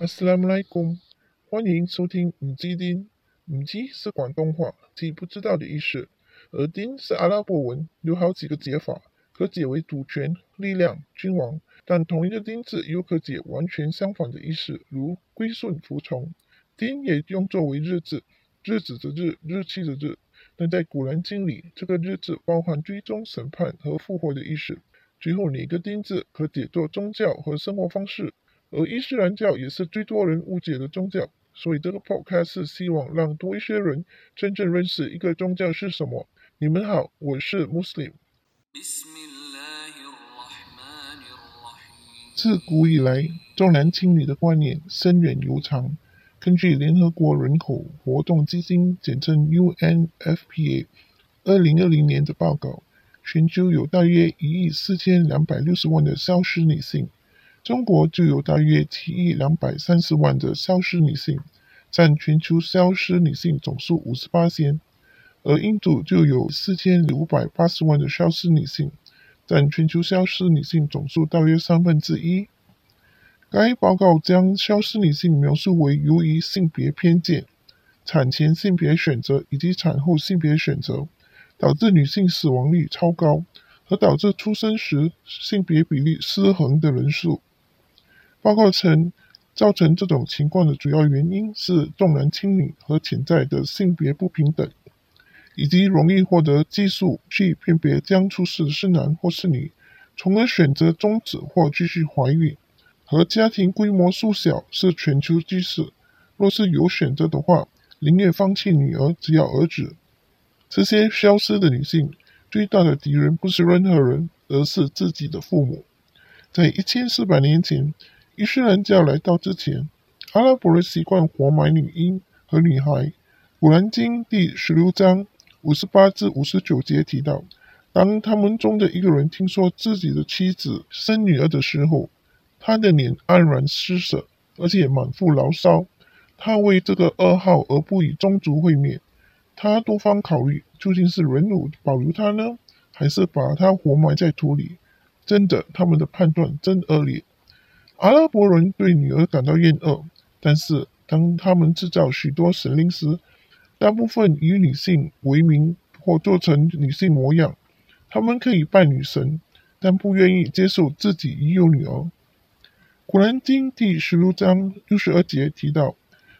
阿斯拉姆莱贡，欢迎收听五基丁。五基是广东话，即不知道的意思。而丁是阿拉伯文，有好几个解法，可解为主权、力量、君王。但同一个丁字又可解完全相反的意思，如归顺、服从。丁也用作为日子，日子的日，日期的日。但在古兰经里，这个日子包含追踪、审判和复活的意思。最后，哪个丁字可解作宗教和生活方式？而伊斯兰教也是最多人误解的宗教，所以这个 podcast 是希望让多一些人真正认识一个宗教是什么。你们好，我是 Muslim。自古以来，重男轻女的观念深远悠长。根据联合国人口活动基金（简称 UNFPA） 二零二零年的报告，全球有大约一亿四千两百六十万的消失女性。中国就有大约七亿两百三十万的消失女性，占全球消失女性总数五十八千；而印度就有四千五百八十万的消失女性，占全球消失女性总数大约三分之一。该报告将消失女性描述为由于性别偏见、产前性别选择以及产后性别选择，导致女性死亡率超高，和导致出生时性别比例失衡的人数。报告称，造成这种情况的主要原因是重男轻女和潜在的性别不平等，以及容易获得技术去辨别将出世是男或是女，从而选择终止或继续怀孕，和家庭规模缩小是全球趋势。若是有选择的话，宁愿放弃女儿，只要儿子。这些消失的女性最大的敌人不是任何人，而是自己的父母。在一千四百年前。伊斯兰教来到之前，阿拉伯人习惯活埋女婴和女孩。古兰经第十六章五十八至五十九节提到，当他们中的一个人听说自己的妻子生女儿的时候，他的脸黯然失色，而且满腹牢骚。他为这个噩耗而不与宗族会面。他多方考虑，究竟是忍辱保留他呢，还是把他活埋在土里？真的，他们的判断真恶劣。阿拉伯人对女儿感到厌恶，但是当他们制造许多神灵时，大部分以女性为名或做成女性模样。他们可以拜女神，但不愿意接受自己已有女儿。古兰经第十六章六十二节提到，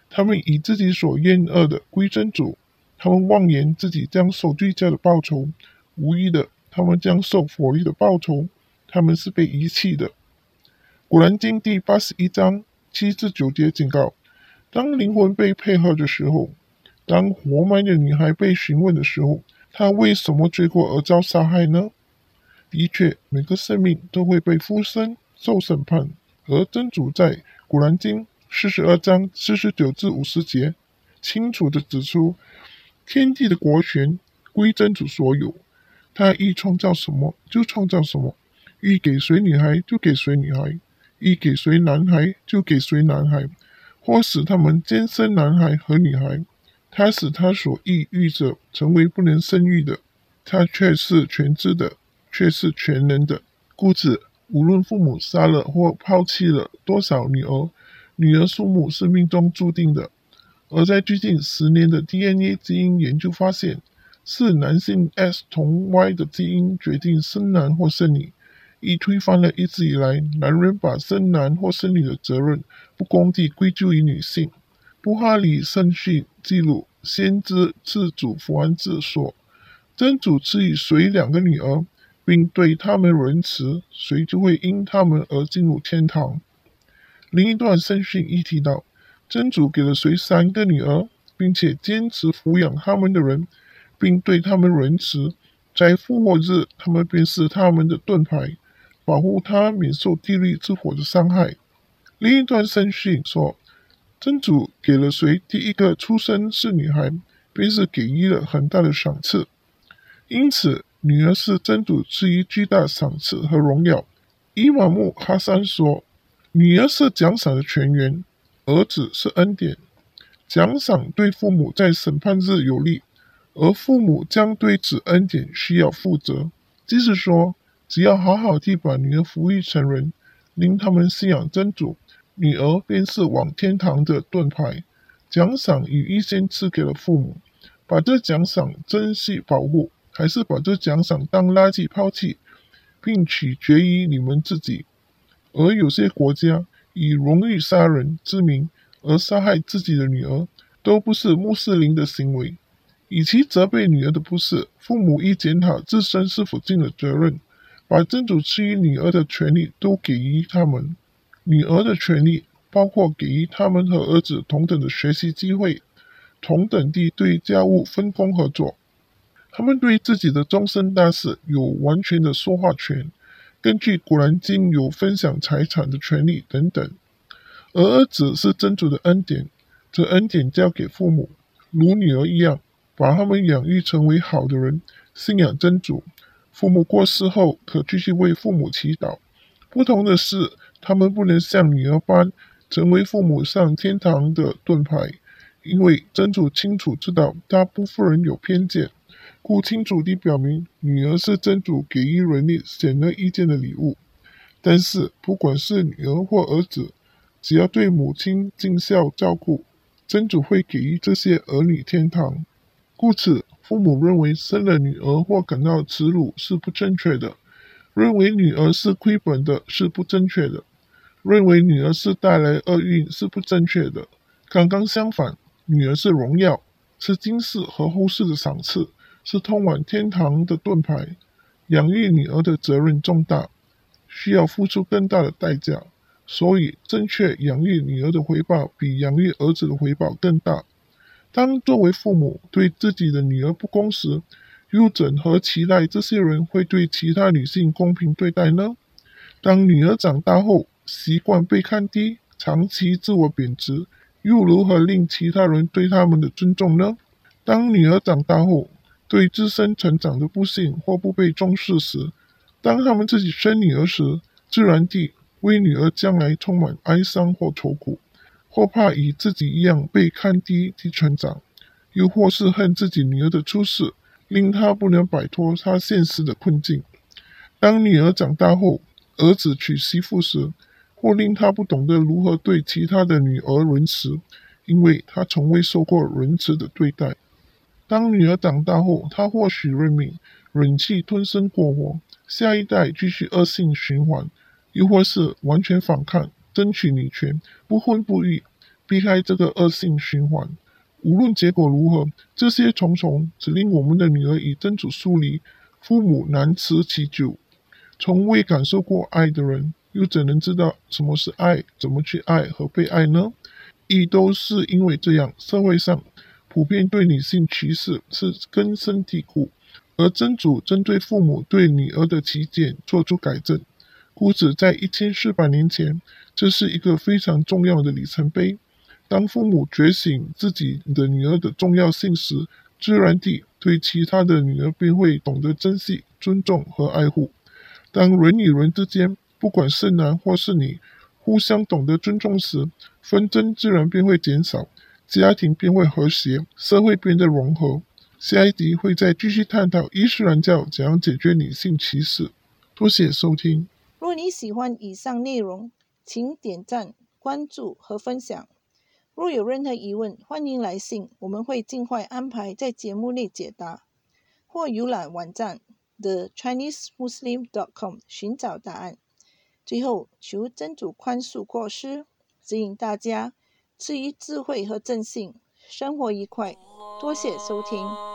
他们以自己所厌恶的归真主，他们妄言自己将受最佳的报酬，无疑的，他们将受佛力的报酬。他们是被遗弃的。古兰经第八十一章七至九节警告：当灵魂被配合的时候，当活埋的女孩被询问的时候，她为什么罪过而遭杀害呢？的确，每个生命都会被附身受审判。而真主在古兰经四十二章四十九至五十节清楚地指出：天地的国权归真主所有，他欲创造什么就创造什么，欲给谁女孩就给谁女孩。一给谁男孩就给谁男孩，或使他们兼生男孩和女孩。他使他所抑郁者成为不能生育的，他却是全知的，却是全能的。故此，无论父母杀了或抛弃了多少女儿，女儿数目是命中注定的。而在最近十年的 DNA 基因研究发现，是男性 X 同 Y 的基因决定生男或生女。已推翻了一直以来男人把生男或生女的责任不公地归咎于女性。布哈里圣训记录，先知自主福安自说：“真主赐予谁两个女儿，并对他们仁慈，谁就会因他们而进入天堂。”另一段圣训亦提到，真主给了谁三个女儿，并且坚持抚养他们的人，并对他们仁慈，在复活日，他们便是他们的盾牌。保护他免受地狱之火的伤害。另一段圣训说，真主给了谁第一个出生是女孩，便是给予了很大的赏赐。因此，女儿是真主赐予巨大赏赐和荣耀。伊玛目哈桑说，女儿是奖赏的泉源，儿子是恩典。奖赏对父母在审判日有利，而父母将对此恩典需要负责。即是说。只要好好地把女儿抚育成人，令他们信仰真主，女儿便是往天堂的盾牌，奖赏与预先赐给了父母。把这奖赏珍惜保护，还是把这奖赏当垃圾抛弃，并取决于你们自己。而有些国家以荣誉杀人之名而杀害自己的女儿，都不是穆斯林的行为。与其责备女儿的不是，父母应检讨自身是否尽了责任，把真主赐予女儿的权利都给予他们。女儿的权利包括给予他们和儿子同等的学习机会。同等地对家务分工合作，他们对自己的终身大事有完全的说话权，根据《古兰经》有分享财产的权利等等。而儿子是真主的恩典，这恩典交给父母，如女儿一样，把他们养育成为好的人，信仰真主。父母过世后，可继续为父母祈祷。不同的是，他们不能像女儿般成为父母上天堂的盾牌。因为真主清楚知道大部分人有偏见，故清楚地表明女儿是真主给予人类显而易见的礼物。但是，不管是女儿或儿子，只要对母亲尽孝照顾，真主会给予这些儿女天堂。故此，父母认为生了女儿或感到耻辱是不正确的；认为女儿是亏本的是不正确的；认为女儿是带来厄运是不正确的。刚刚相反。女儿是荣耀，是今世和后世的赏赐，是通往天堂的盾牌。养育女儿的责任重大，需要付出更大的代价，所以正确养育女儿的回报比养育儿子的回报更大。当作为父母对自己的女儿不公时，又怎何期待这些人会对其他女性公平对待呢？当女儿长大后习惯被看低，长期自我贬值。又如何令其他人对他们的尊重呢？当女儿长大后，对自身成长的不幸或不被重视时，当他们自己生女儿时，自然地为女儿将来充满哀伤或愁苦，或怕与自己一样被看低及成长，又或是恨自己女儿的出世，令她不能摆脱她现实的困境。当女儿长大后，儿子娶媳妇时，或令他不懂得如何对其他的女儿仁慈，因为他从未受过仁慈的对待。当女儿长大后，他或许认命，忍气吞声过活，下一代继续恶性循环；又或是完全反抗，争取女权，不婚不育，避开这个恶性循环。无论结果如何，这些重重只令我们的女儿与真主疏离，父母难辞其咎。从未感受过爱的人。又怎能知道什么是爱？怎么去爱和被爱呢？亦都是因为这样，社会上普遍对女性歧视是根深蒂固。而真主针对父母对女儿的起见做出改正，故此在一千四百年前，这是一个非常重要的里程碑。当父母觉醒自己的女儿的重要性时，自然地对其他的女儿便会懂得珍惜、尊重和爱护。当人与人之间，不管是男或是女，互相懂得尊重时，纷争自然便会减少，家庭便会和谐，社会变得融合。下一集会再继续探讨伊斯兰教怎样解决女性歧视。多谢收听。若你喜欢以上内容，请点赞、关注和分享。若有任何疑问，欢迎来信，我们会尽快安排在节目内解答，或浏览网站 thechinesemuslim.com 寻找答案。最后，求真主宽恕过失，指引大家赐予智慧和正信，生活愉快。多谢收听。